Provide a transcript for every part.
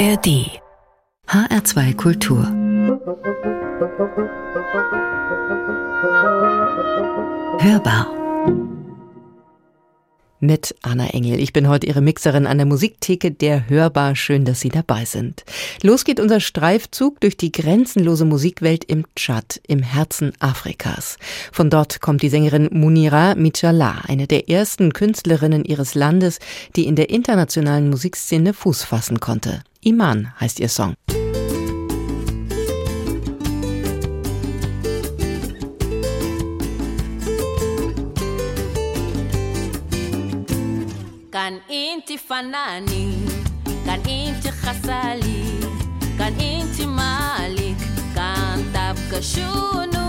ARD HR2 Kultur Hörbar mit Anna Engel. Ich bin heute Ihre Mixerin an der Musiktheke der Hörbar. Schön, dass Sie dabei sind. Los geht unser Streifzug durch die grenzenlose Musikwelt im Tschad, im Herzen Afrikas. Von dort kommt die Sängerin Munira Michala, eine der ersten Künstlerinnen ihres Landes, die in der internationalen Musikszene Fuß fassen konnte. Iman heißt ihr Song. Kan inti fanani, kan inti khasali, kan inti malik, kan tab kashunu.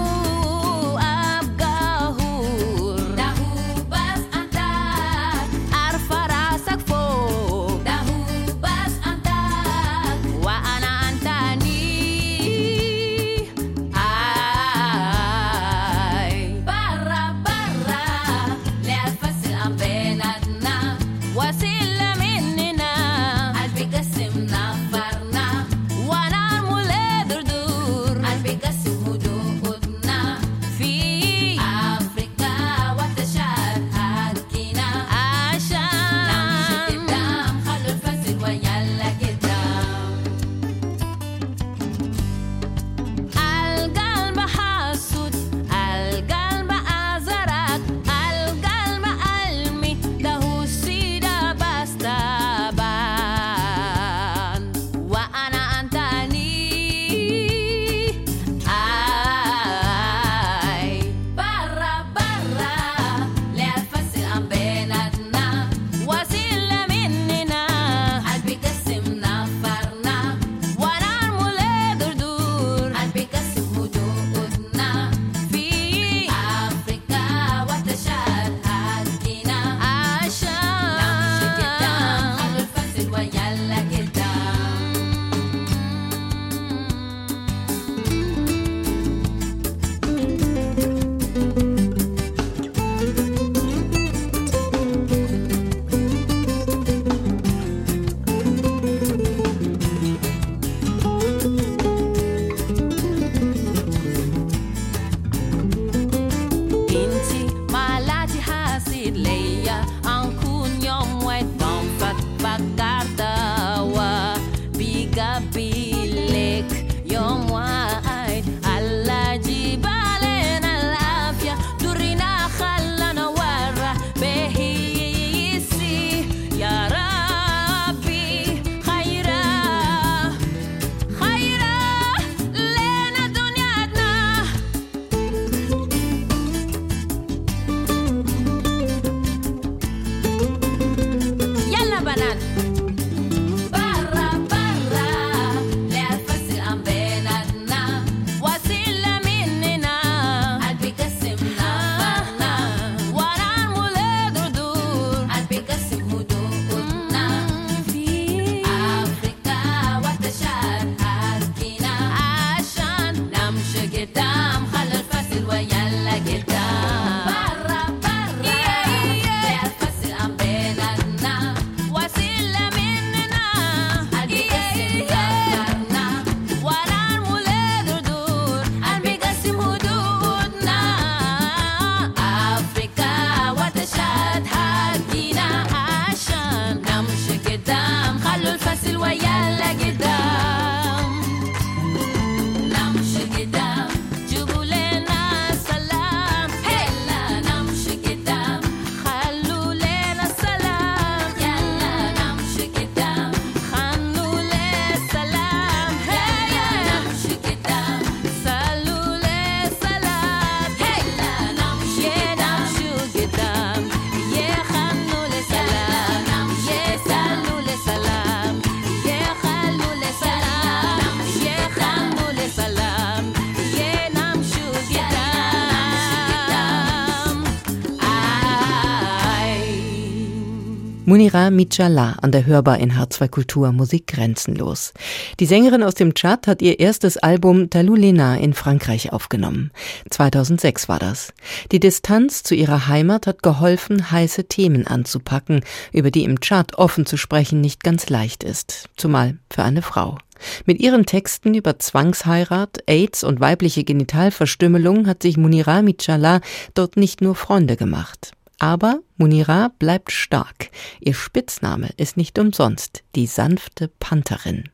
Munira Michala an der Hörbar in H2 Kultur Musik grenzenlos. Die Sängerin aus dem Tschad hat ihr erstes Album Talulena in Frankreich aufgenommen. 2006 war das. Die Distanz zu ihrer Heimat hat geholfen, heiße Themen anzupacken, über die im Tschad offen zu sprechen nicht ganz leicht ist. Zumal für eine Frau. Mit ihren Texten über Zwangsheirat, AIDS und weibliche Genitalverstümmelung hat sich Munira Michala dort nicht nur Freunde gemacht. Aber Munira bleibt stark. Ihr Spitzname ist nicht umsonst die sanfte Pantherin.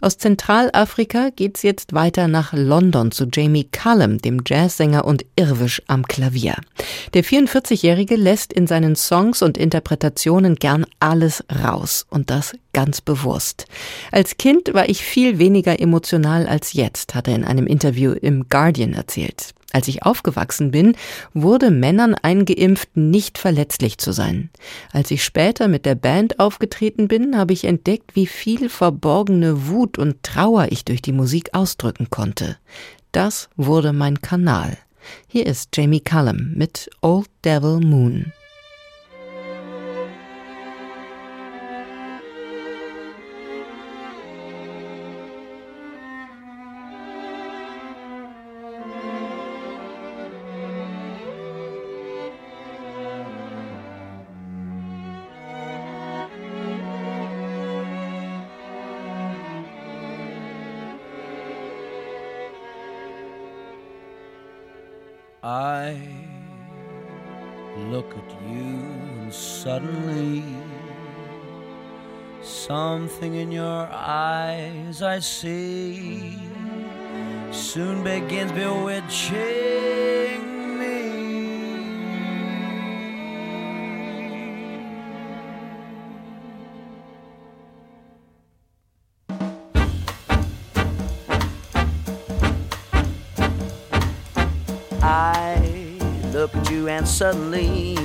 Aus Zentralafrika geht's jetzt weiter nach London zu Jamie Cullum, dem Jazzsänger und Irwisch am Klavier. Der 44-Jährige lässt in seinen Songs und Interpretationen gern alles raus und das ganz bewusst. Als Kind war ich viel weniger emotional als jetzt, hat er in einem Interview im Guardian erzählt. Als ich aufgewachsen bin, wurde Männern eingeimpft, nicht verletzlich zu sein. Als ich später mit der Band aufgetreten bin, habe ich entdeckt, wie viel verborgene Wut und Trauer ich durch die Musik ausdrücken konnte. Das wurde mein Kanal. Hier ist Jamie Cullum mit Old Devil Moon. Suddenly something in your eyes I see soon begins bewitching me. I look at you and suddenly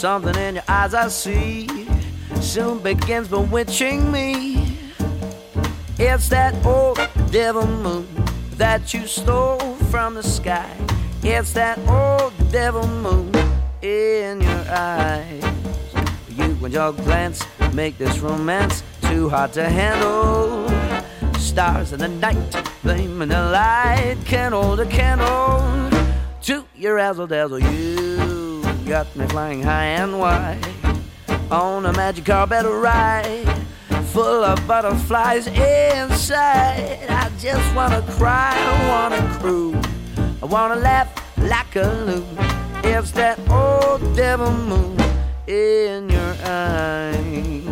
something in your eyes I see soon begins bewitching me. It's that old devil moon that you stole from the sky. It's that old devil moon in your eyes. You and your glance make this romance too hard to handle. Stars in the night, flame in the light, hold a candle to your razzle dazzle. You got me flying high and wide on a magic carpet ride full of butterflies inside. I just wanna cry, I wanna cruise, I wanna laugh like a loon. It's that old devil moon in your eyes.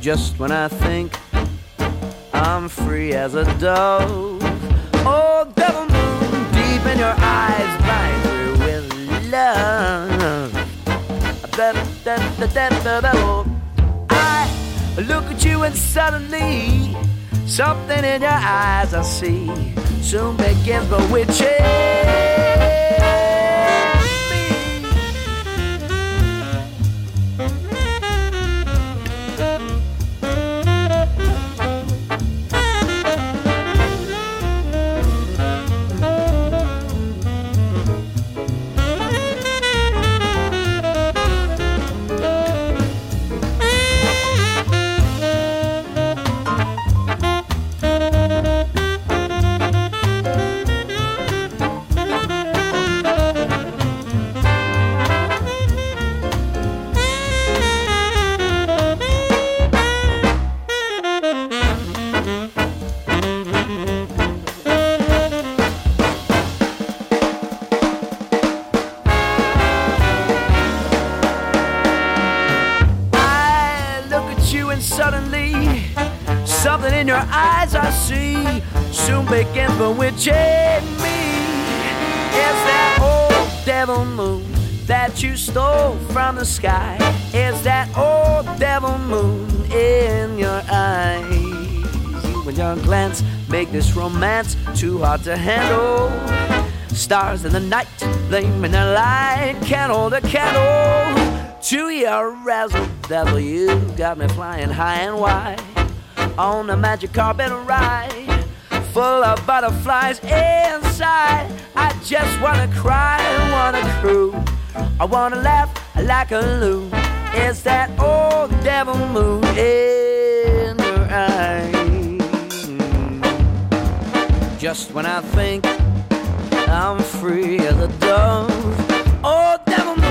Just when I think I'm free as a dove Oh, devil moon deep in your eyes, blind love. I look at you and suddenly something in your eyes I see soon begins bewitching. The sky. It's that old devil moon in your eyes. You and your glance make this romance too hard to handle. Stars in the night, in the light, can't hold a candle to your razzle dazzle. You got me flying high and wide on a magic carpet ride full of butterflies inside. I just wanna cry, wanna cry. I wanna laugh like a loo. It's that old devil moon in her eyes. Just when I think I'm free as a dove, old devil moon.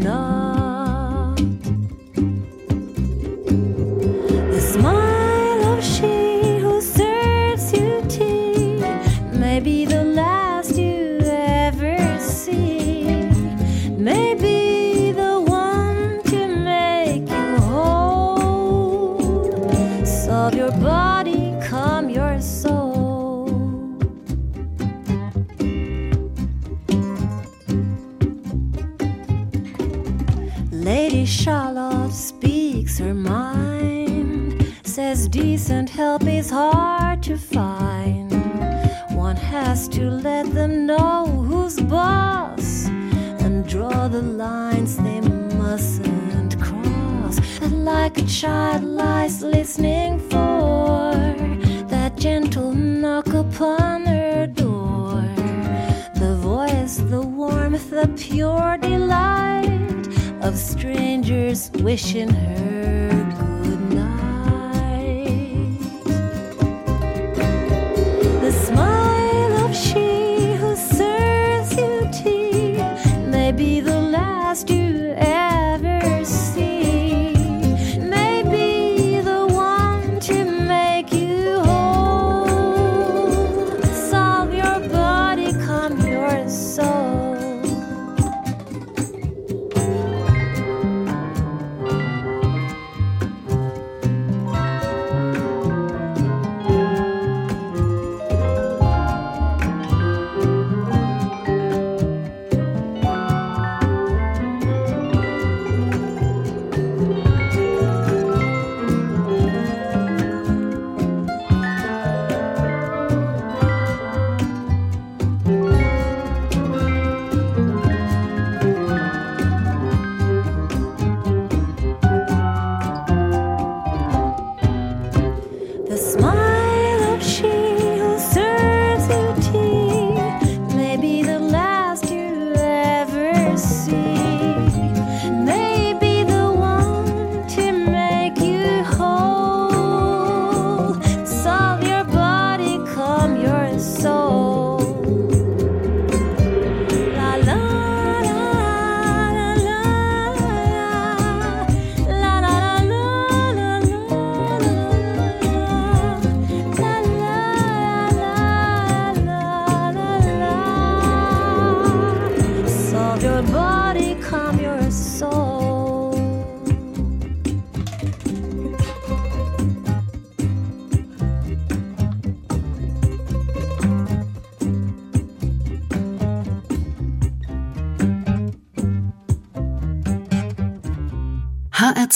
enough.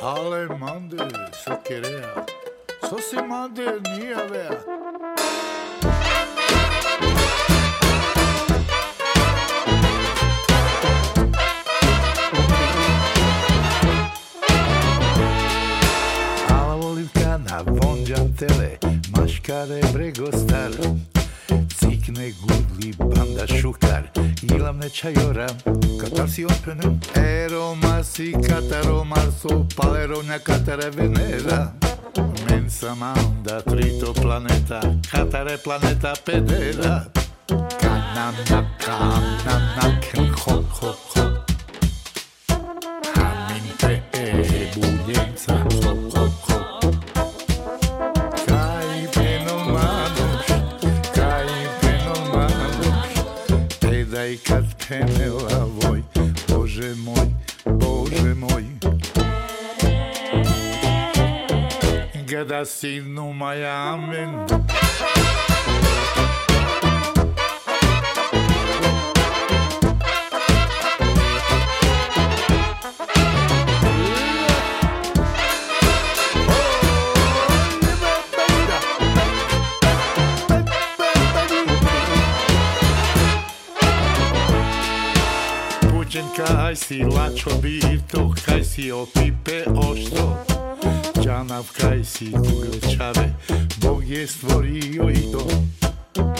Ale mande su querea. Se mande nia vea. Ala olivka na vonđan tele, maškare é bregostar, cikne gut libanda šukar Ilam nečajora, katar si openem Eroma si kataromar su paleronja katare venera. Mensa manda trito planeta, katare planeta pedera. Kananaka, ananaken, hop, hop, hop Hamin te e eh, chemyła woj, Boże mój, Boże mój. Gada sinu Miami. Si lačo bito, kaj si opipe ošto. Džanav kaj si kuglečave, Bog je stvorio i to.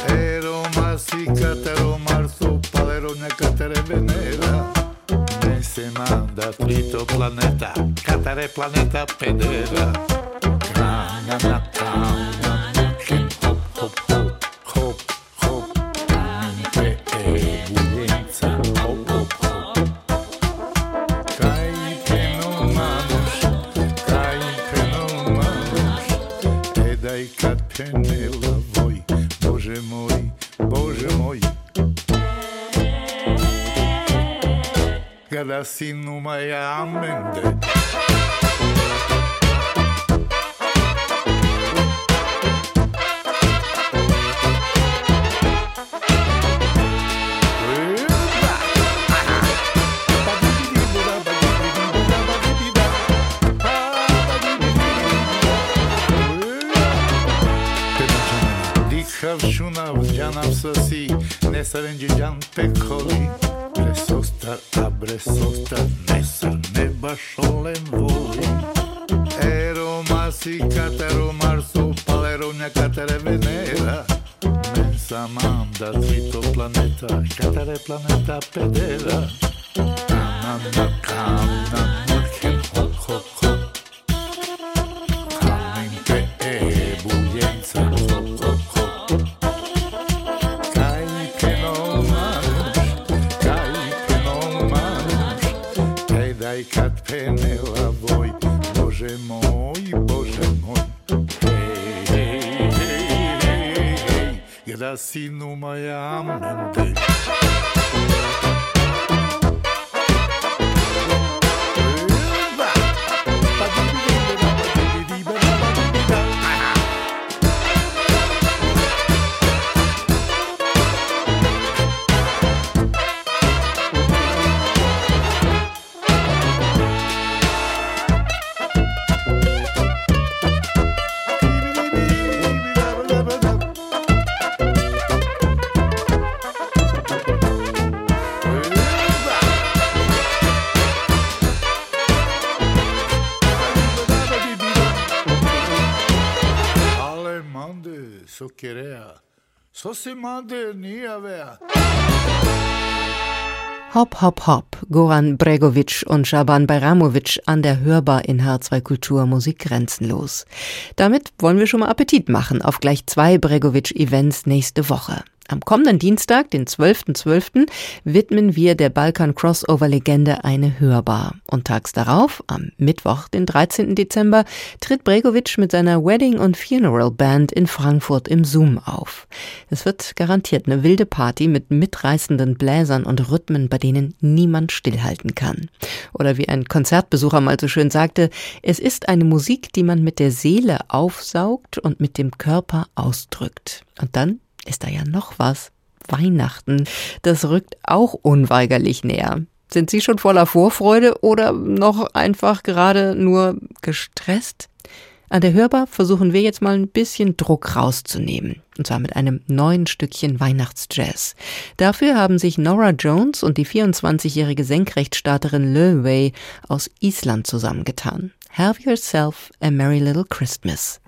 Ero masi katero marso, palero nekatere venera. Ne se manda trito planeta, katare planeta pedera. Kanana, kanana, assim numai amende. Dihavshuna vjanam sasi, nesaren gjan. So se mande ni avea. Hop, hop, hop, Goran Bregovic und Schaban Bajramovic an der Hörbar in H2 Kultur Musik grenzenlos. Damit wollen wir schon mal Appetit machen auf gleich zwei Bregovic-Events nächste Woche. Am kommenden Dienstag, den 12.12., widmen wir der Balkan-Crossover-Legende eine Hörbar. Und tags darauf, am Mittwoch, den 13. Dezember, tritt Bregovic mit seiner Wedding- und Funeral-Band in Frankfurt im Zoom auf. Es wird garantiert eine wilde Party mit mitreißenden Bläsern und Rhythmen, bei denen niemand stillhalten kann. Oder wie ein Konzertbesucher mal so schön sagte, es ist eine Musik, die man mit der Seele aufsaugt und mit dem Körper ausdrückt. Und dann ist da ja noch was. Weihnachten. Das rückt auch unweigerlich näher. Sind Sie schon voller Vorfreude oder noch einfach gerade nur gestresst? An der Hörbar versuchen wir jetzt mal ein bisschen Druck rauszunehmen. Und zwar mit einem neuen Stückchen Weihnachtsjazz. Dafür haben sich Nora Jones und die 24-jährige Senkrechtstarterin Löway aus Island zusammengetan. Have yourself a merry little Christmas.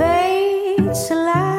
fades alive.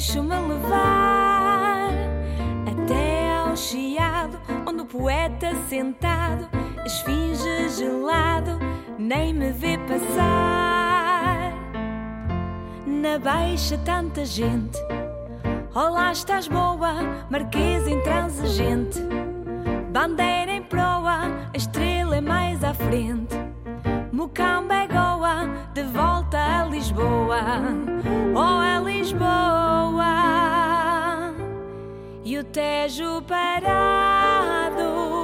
Deixo-me levar até ao chiado, onde o poeta sentado, esfinge gelado, nem me vê passar. Na baixa tanta gente, olá estás boa, marquesa intransigente, bandeira em proa, a estrela é mais à frente. O Tejo parado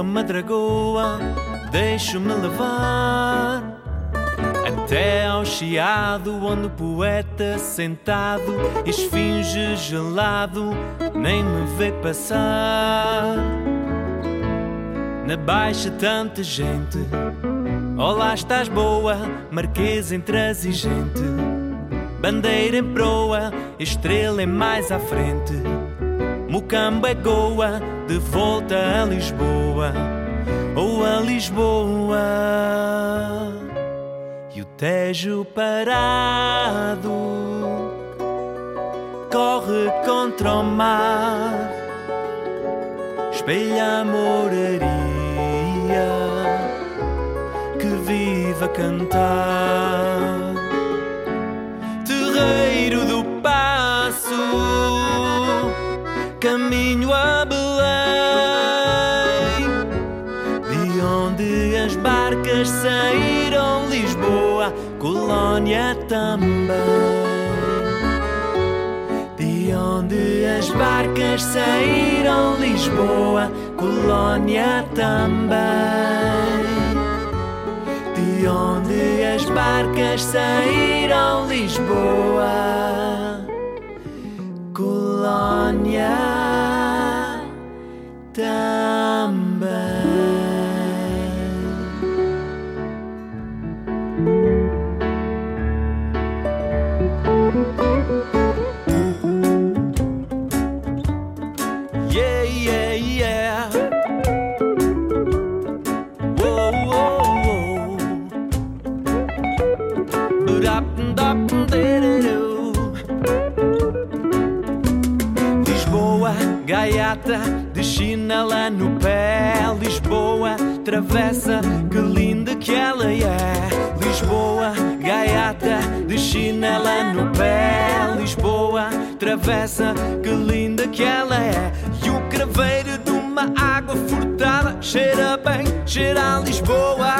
Desço a madragoa, deixo-me levar. Até ao chiado, onde o poeta sentado, esfinge gelado, nem me vê passar. Na baixa tanta gente, olá estás boa, marquesa intransigente. Bandeira em proa, estrela é mais à frente. Mucamba é Goa, de volta a Lisboa. Ou a Lisboa. E o Tejo parado corre contra o mar, espelha a moraria que vive a cantar terreiro do passo, caminho a Belém, barcas saíram Lisboa, colônia também. De onde as barcas saíram Lisboa, colônia também. De onde as barcas saíram Lisboa, colônia também. Gaiata de chinela no pé. Lisboa, travessa, que linda que ela é. Lisboa, gaiata de chinela no pé. Lisboa, travessa, que linda que ela é. E o craveiro de uma água furtada cheira bem, cheira a Lisboa.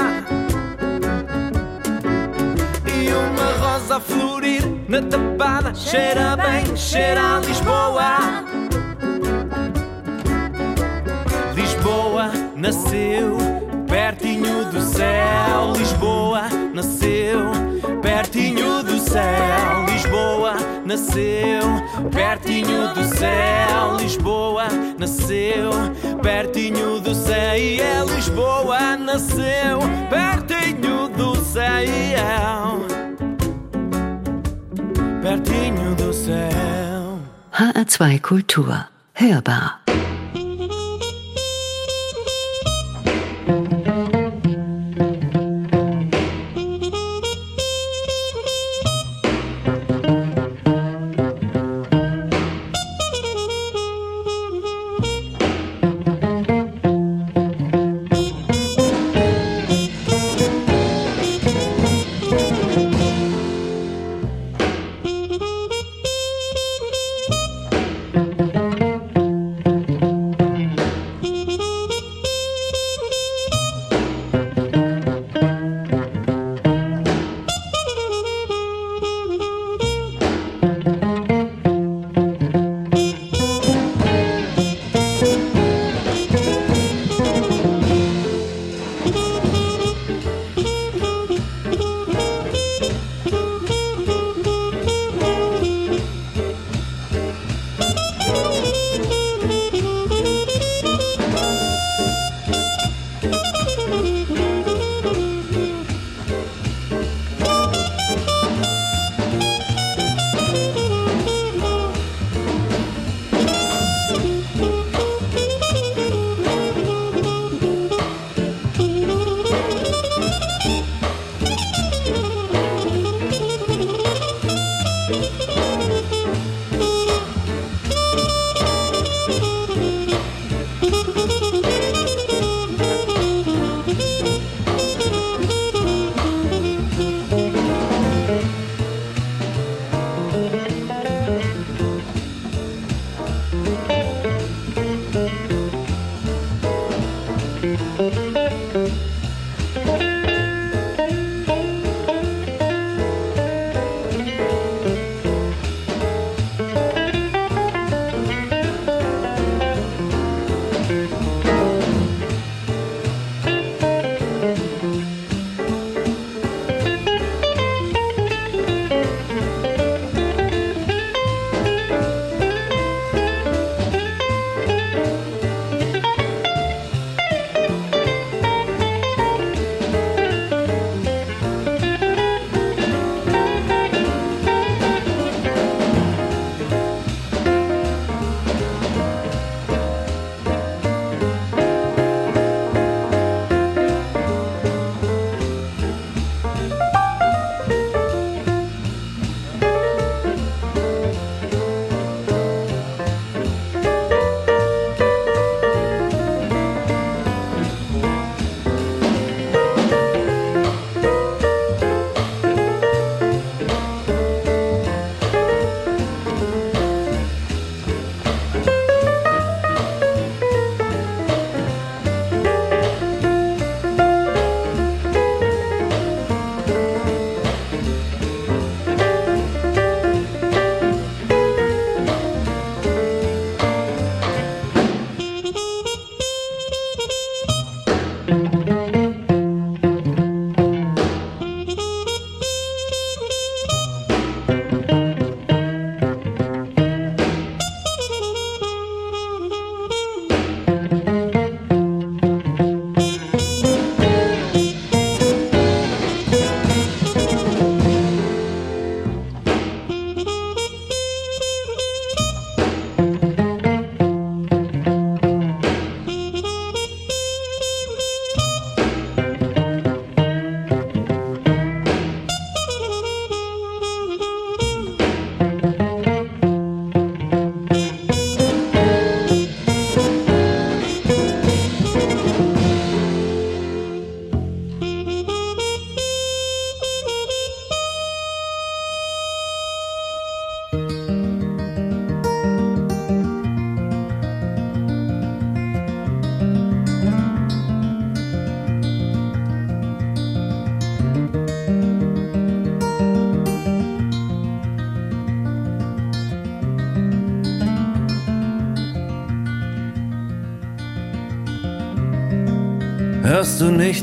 E uma rosa a florir na tapada Cheira bem, cheira a Lisboa nasceu pertinho do céu Lisboa nasceu pertinho do céu Lisboa nasceu pertinho do céu Lisboa nasceu pertinho do céu E é Lisboa nasceu pertinho do céu Pertinho do céu HR2 Kultur. Hörbar.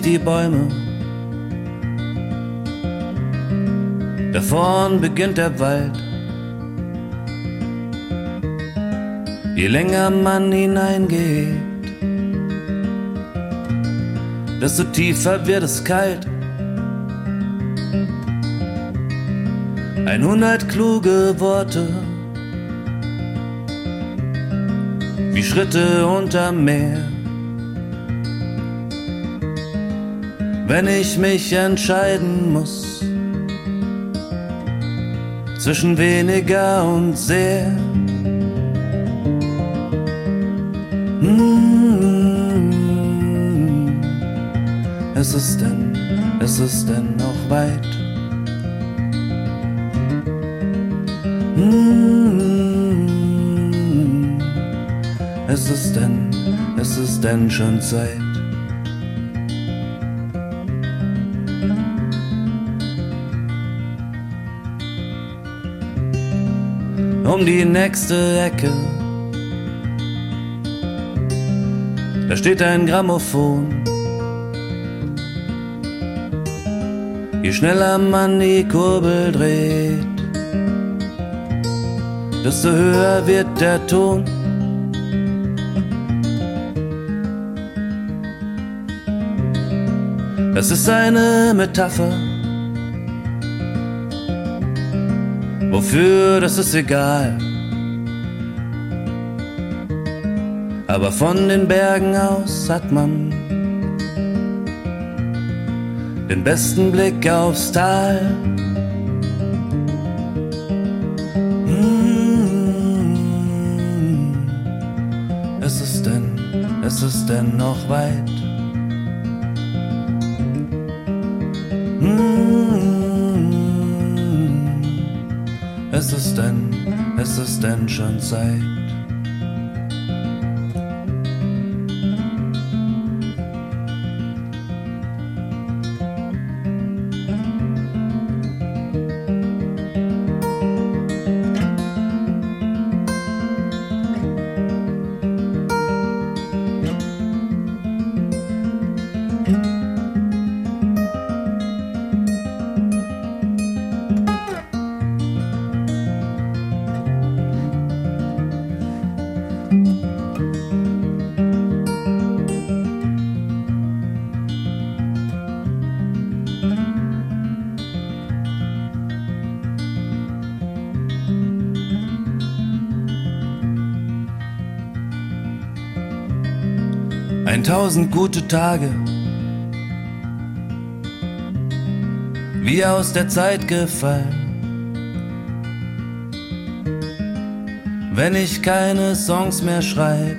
Die Bäume? Da vorn beginnt der Wald. Je länger man hineingeht, desto tiefer wird es kalt. Einhundert kluge Worte, wie Schritte unterm Meer. Wenn ich mich entscheiden muss zwischen weniger und sehr. Mm, Es ist denn, es ist denn noch weit. Mm, Es ist denn, es ist denn schon Zeit. Um die nächste Ecke. Da steht ein Grammophon. Je schneller man die Kurbel dreht, desto höher wird der Ton. Das ist eine Metapher. Wofür, das ist egal. Aber von den Bergen aus hat man den besten Blick aufs Tal. Mm, Es ist denn, es ist denn noch 存在 tausend gute Tage, wie aus der Zeit gefallen. Wenn ich keine Songs mehr schreib,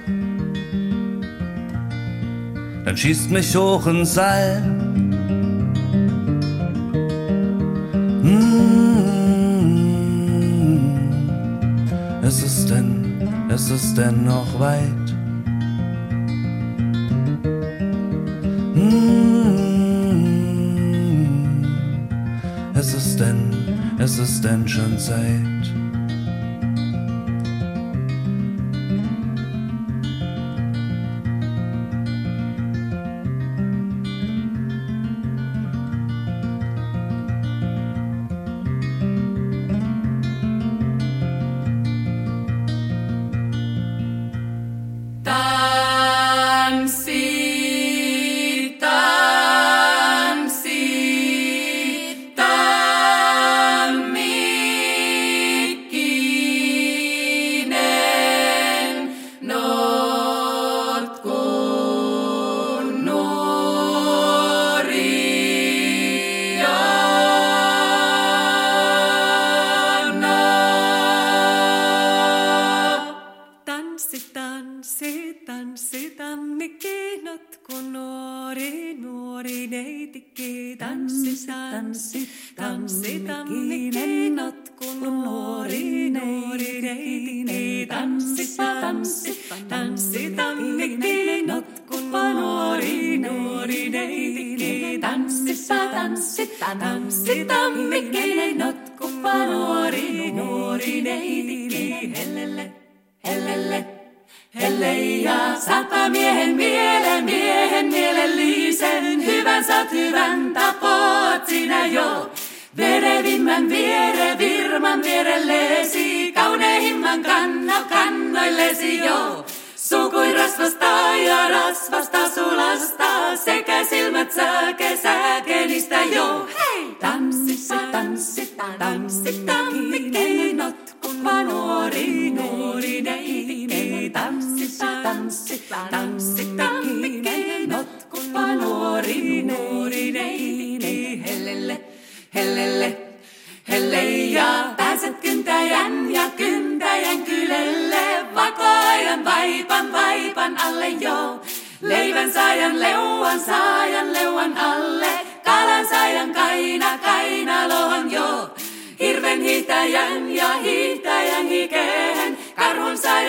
dann schießt mich hoch ins All. Mm, Es ist denn, es ist denn noch weit. 站在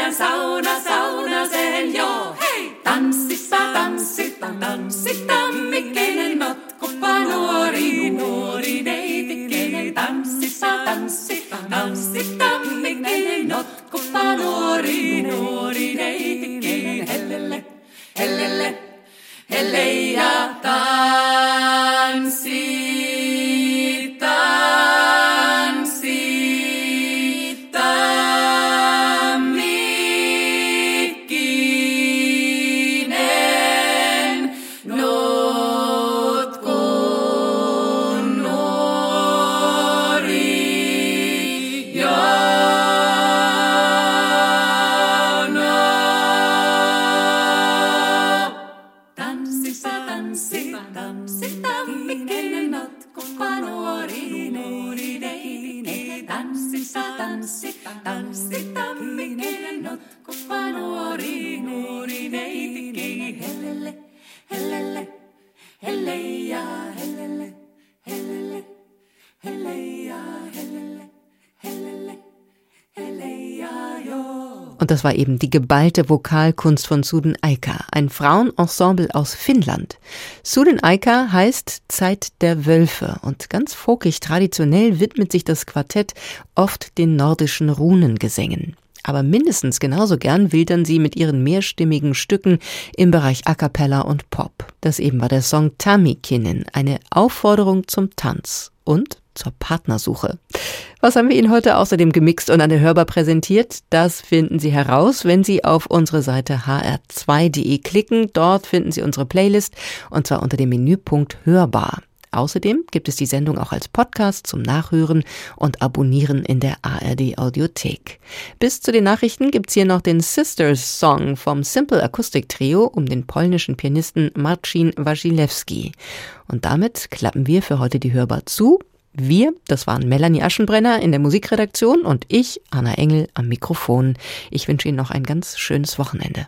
Syvän sauna, sauna sen joo, hei! Tanssippa, tanssippa, tanssi tammikkeinen, notkuppa nuori, nuori neitikkeinen. Tanssippa, tanssippa, tanssi tammikkeinen, notkuppa nuori, nuori neitikkeinen. Das war eben die geballte Vokalkunst von Suden Aika, ein Frauenensemble aus Finnland. Suden Aika heißt Zeit der Wölfe und ganz folkig traditionell widmet sich das Quartett oft den nordischen Runengesängen. Aber mindestens genauso gern wildern sie mit ihren mehrstimmigen Stücken im Bereich A cappella und Pop. Das eben war der Song Tammikinen, eine Aufforderung zum Tanz und zur Partnersuche. Was haben wir Ihnen heute außerdem gemixt und an der Hörbar präsentiert? Das finden Sie heraus, wenn Sie auf unsere Seite hr2.de klicken. Dort finden Sie unsere Playlist und zwar unter dem Menüpunkt Hörbar. Außerdem gibt es die Sendung auch als Podcast zum Nachhören und Abonnieren in der ARD Audiothek. Bis zu den Nachrichten gibt's hier noch den Sisters Song vom Simple Akustik Trio um den polnischen Pianisten Marcin Wasilewski. Und damit klappen wir für heute die Hörbar zu. Wir, das waren Melanie Aschenbrenner in der Musikredaktion und ich, Anna Engel, am Mikrofon. Ich wünsche Ihnen noch ein ganz schönes Wochenende.